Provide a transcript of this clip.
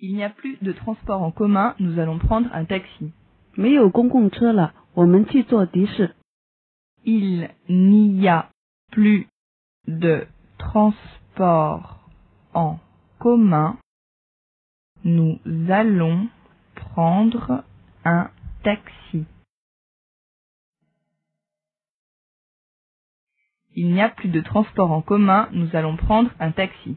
Il n'y a plus de transport en commun, nous allons prendre un taxi. Il n'y a plus de transport en commun, nous allons prendre un taxi. Il n'y a plus de transport en commun, nous allons prendre un taxi.